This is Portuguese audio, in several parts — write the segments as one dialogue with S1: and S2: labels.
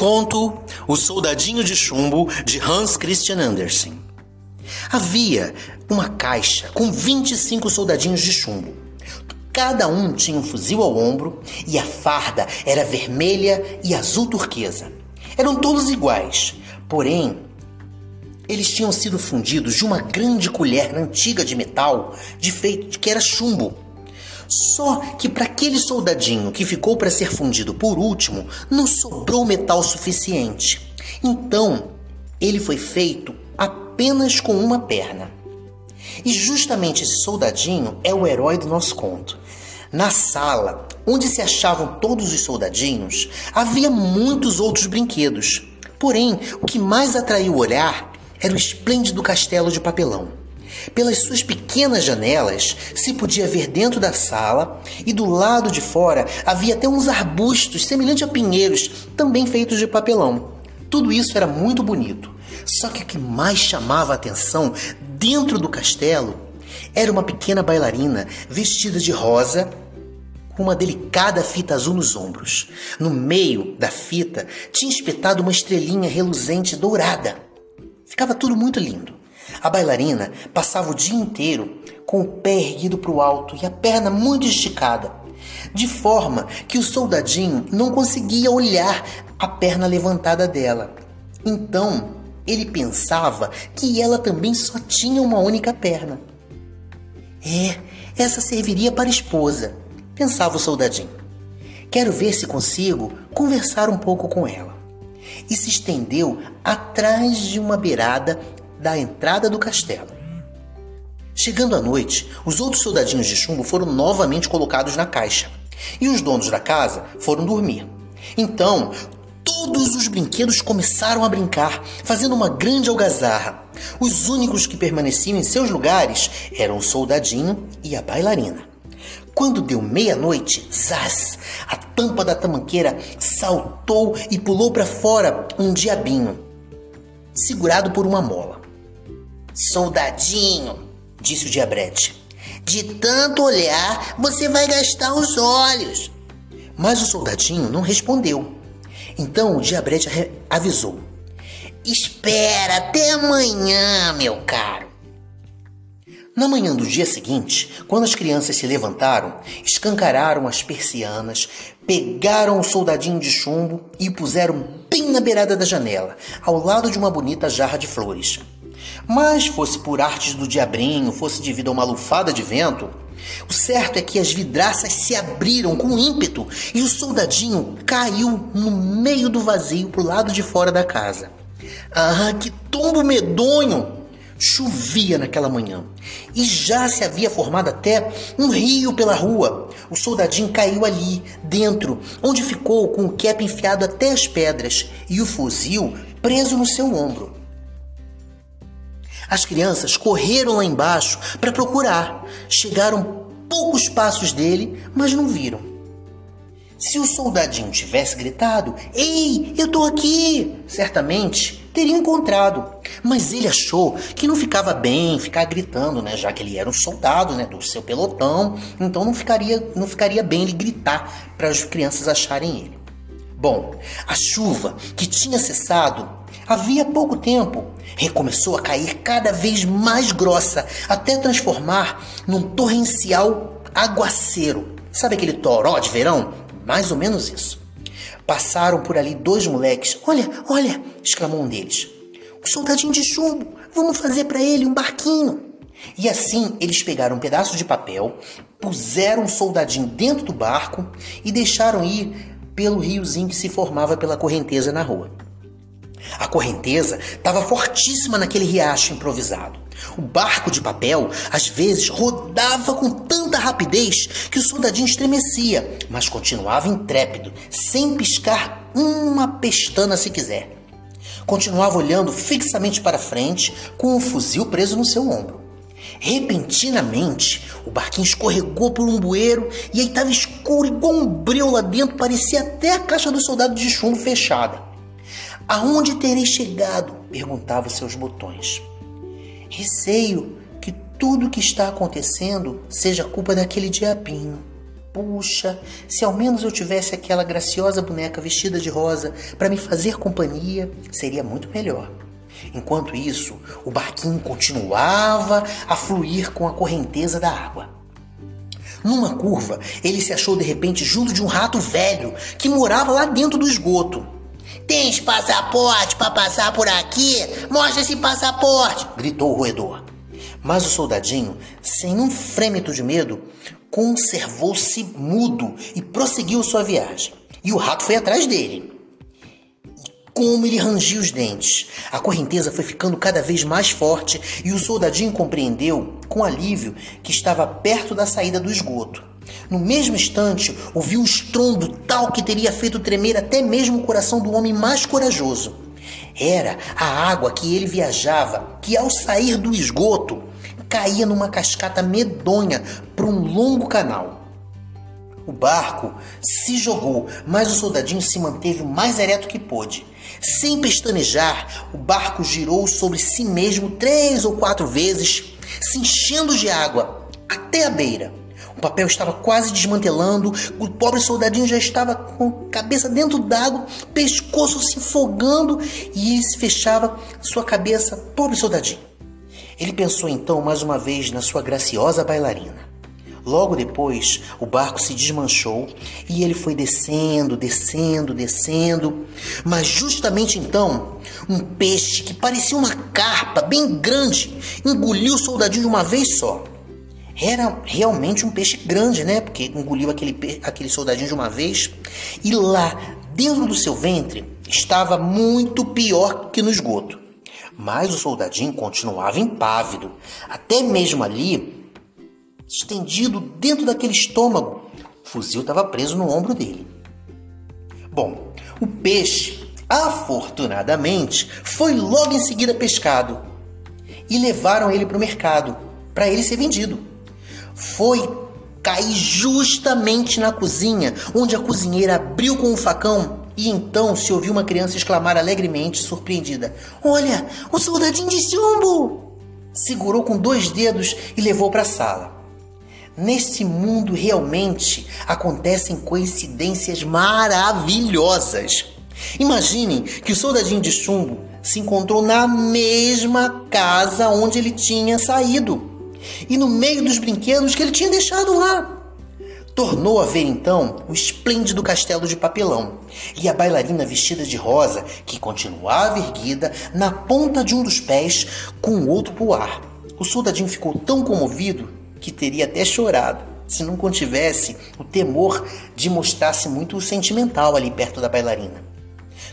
S1: Conto O Soldadinho de Chumbo de Hans Christian Andersen. Havia uma caixa com 25 soldadinhos de chumbo. Cada um tinha um fuzil ao ombro e a farda era vermelha e azul turquesa. Eram todos iguais, porém, eles tinham sido fundidos de uma grande colher antiga de metal de feito que era chumbo. Só que para aquele soldadinho que ficou para ser fundido por último, não sobrou metal suficiente. Então, ele foi feito apenas com uma perna. E justamente esse soldadinho é o herói do nosso conto. Na sala, onde se achavam todos os soldadinhos, havia muitos outros brinquedos. Porém, o que mais atraiu o olhar era o esplêndido castelo de papelão. Pelas suas pequenas janelas se podia ver dentro da sala e do lado de fora havia até uns arbustos semelhantes a pinheiros, também feitos de papelão. Tudo isso era muito bonito. Só que o que mais chamava a atenção dentro do castelo era uma pequena bailarina vestida de rosa com uma delicada fita azul nos ombros. No meio da fita tinha espetado uma estrelinha reluzente dourada. Ficava tudo muito lindo. A bailarina passava o dia inteiro com o pé erguido para o alto e a perna muito esticada, de forma que o soldadinho não conseguia olhar a perna levantada dela. Então ele pensava que ela também só tinha uma única perna. É, essa serviria para esposa, pensava o soldadinho. Quero ver se consigo conversar um pouco com ela. E se estendeu atrás de uma beirada da entrada do castelo. Chegando à noite, os outros soldadinhos de chumbo foram novamente colocados na caixa e os donos da casa foram dormir. Então, todos os brinquedos começaram a brincar, fazendo uma grande algazarra. Os únicos que permaneciam em seus lugares eram o soldadinho e a bailarina. Quando deu meia-noite, zaz, a tampa da tamanqueira saltou e pulou para fora um diabinho, segurado por uma mola. Soldadinho, disse o diabrete, de tanto olhar você vai gastar os olhos. Mas o soldadinho não respondeu. Então o diabrete avisou: Espera até amanhã, meu caro. Na manhã do dia seguinte, quando as crianças se levantaram, escancararam as persianas, pegaram o soldadinho de chumbo e o puseram bem na beirada da janela, ao lado de uma bonita jarra de flores. Mas fosse por artes do diabrinho, fosse devido a uma lufada de vento, o certo é que as vidraças se abriram com ímpeto e o soldadinho caiu no meio do vazio pro lado de fora da casa. Ah, que tombo medonho! Chovia naquela manhã e já se havia formado até um rio pela rua. O soldadinho caiu ali, dentro, onde ficou com o cap enfiado até as pedras e o fuzil preso no seu ombro. As crianças correram lá embaixo para procurar. Chegaram poucos passos dele, mas não viram. Se o soldadinho tivesse gritado: Ei, eu tô aqui! Certamente teria encontrado. Mas ele achou que não ficava bem ficar gritando, né? Já que ele era um soldado, né? Do seu pelotão. Então não ficaria, não ficaria bem ele gritar para as crianças acharem ele. Bom, a chuva que tinha cessado havia pouco tempo recomeçou a cair cada vez mais grossa até transformar num torrencial aguaceiro. Sabe aquele toró de verão? Mais ou menos isso. Passaram por ali dois moleques. Olha, olha! exclamou um deles. O soldadinho de chumbo, vamos fazer para ele um barquinho. E assim eles pegaram um pedaço de papel, puseram o soldadinho dentro do barco e deixaram ir pelo riozinho que se formava pela correnteza na rua. A correnteza estava fortíssima naquele riacho improvisado. O barco de papel, às vezes, rodava com tanta rapidez que o soldadinho estremecia, mas continuava intrépido, sem piscar uma pestana se quiser. Continuava olhando fixamente para frente, com o fuzil preso no seu ombro. Repentinamente, o barquinho escorregou por um bueiro e aí estava escuro igual um breu lá dentro, parecia até a caixa do soldado de chumbo fechada. Aonde terei chegado? perguntava seus botões. Receio que tudo o que está acontecendo seja culpa daquele diabinho, Puxa, se ao menos eu tivesse aquela graciosa boneca vestida de rosa para me fazer companhia, seria muito melhor. Enquanto isso, o barquinho continuava a fluir com a correnteza da água. Numa curva, ele se achou de repente junto de um rato velho que morava lá dentro do esgoto.
S2: Tens passaporte para passar por aqui? Mostra esse passaporte!
S1: gritou o roedor. Mas o soldadinho, sem um frêmito de medo, conservou-se mudo e prosseguiu sua viagem. E o rato foi atrás dele. E como ele rangia os dentes! A correnteza foi ficando cada vez mais forte e o soldadinho compreendeu, com alívio, que estava perto da saída do esgoto. No mesmo instante, ouviu um estrondo tal que teria feito tremer até mesmo o coração do homem mais corajoso. Era a água que ele viajava, que ao sair do esgoto caía numa cascata medonha para um longo canal. O barco se jogou, mas o soldadinho se manteve o mais ereto que pôde. Sem pestanejar, o barco girou sobre si mesmo três ou quatro vezes, se enchendo de água até a beira. O papel estava quase desmantelando, o pobre soldadinho já estava com a cabeça dentro d'água, pescoço se afogando e ele se fechava sua cabeça, pobre soldadinho. Ele pensou então mais uma vez na sua graciosa bailarina. Logo depois, o barco se desmanchou e ele foi descendo, descendo, descendo. Mas justamente então, um peixe que parecia uma carpa bem grande engoliu o soldadinho de uma vez só. Era realmente um peixe grande, né? Porque engoliu aquele, aquele soldadinho de uma vez. E lá, dentro do seu ventre, estava muito pior que no esgoto. Mas o soldadinho continuava impávido. Até mesmo ali, estendido dentro daquele estômago, o fuzil estava preso no ombro dele. Bom, o peixe, afortunadamente, foi logo em seguida pescado e levaram ele para o mercado para ele ser vendido. Foi cair justamente na cozinha, onde a cozinheira abriu com o facão e então se ouviu uma criança exclamar alegremente, surpreendida: Olha, o soldadinho de chumbo! Segurou com dois dedos e levou para a sala. Neste mundo realmente acontecem coincidências maravilhosas. Imaginem que o soldadinho de chumbo se encontrou na mesma casa onde ele tinha saído e no meio dos brinquedos que ele tinha deixado lá. Tornou a ver então o esplêndido castelo de papelão e a bailarina vestida de rosa que continuava erguida na ponta de um dos pés com o outro pro ar. O soldadinho ficou tão comovido que teria até chorado se não contivesse o temor de mostrar-se muito sentimental ali perto da bailarina.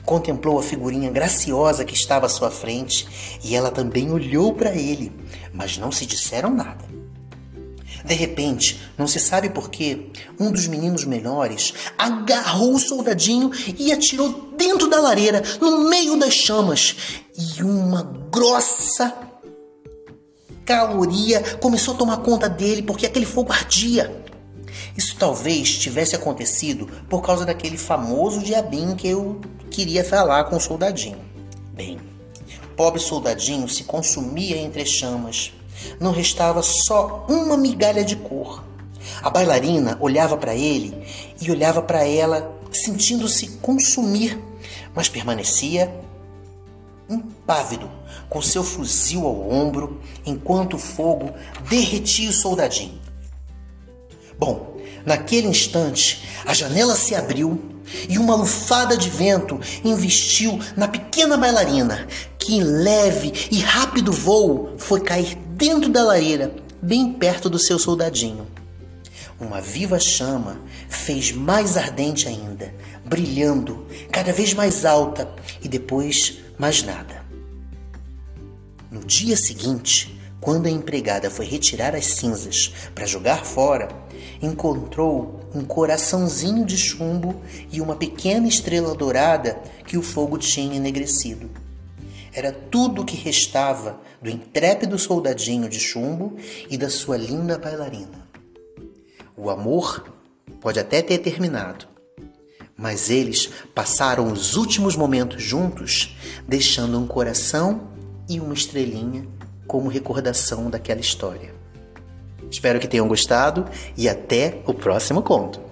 S1: Contemplou a figurinha graciosa que estava à sua frente e ela também olhou para ele, mas não se disseram nada. De repente, não se sabe porquê, um dos meninos menores agarrou o soldadinho e atirou dentro da lareira, no meio das chamas. E uma grossa caloria começou a tomar conta dele porque aquele fogo ardia. Isso talvez tivesse acontecido por causa daquele famoso diabinho que eu queria falar com o soldadinho. Bem, pobre soldadinho se consumia entre as chamas não restava só uma migalha de cor. A bailarina olhava para ele e olhava para ela, sentindo-se consumir, mas permanecia impávido, com seu fuzil ao ombro, enquanto o fogo derretia o soldadinho. Bom, naquele instante, a janela se abriu e uma lufada de vento investiu na pequena bailarina, que em leve e rápido voo foi cair dentro da lareira, bem perto do seu soldadinho. Uma viva chama fez mais ardente ainda, brilhando cada vez mais alta e depois mais nada. No dia seguinte, quando a empregada foi retirar as cinzas para jogar fora, encontrou um coraçãozinho de chumbo e uma pequena estrela dourada que o fogo tinha enegrecido. Era tudo o que restava do intrépido soldadinho de chumbo e da sua linda bailarina. O amor pode até ter terminado, mas eles passaram os últimos momentos juntos, deixando um coração e uma estrelinha como recordação daquela história. Espero que tenham gostado e até o próximo conto.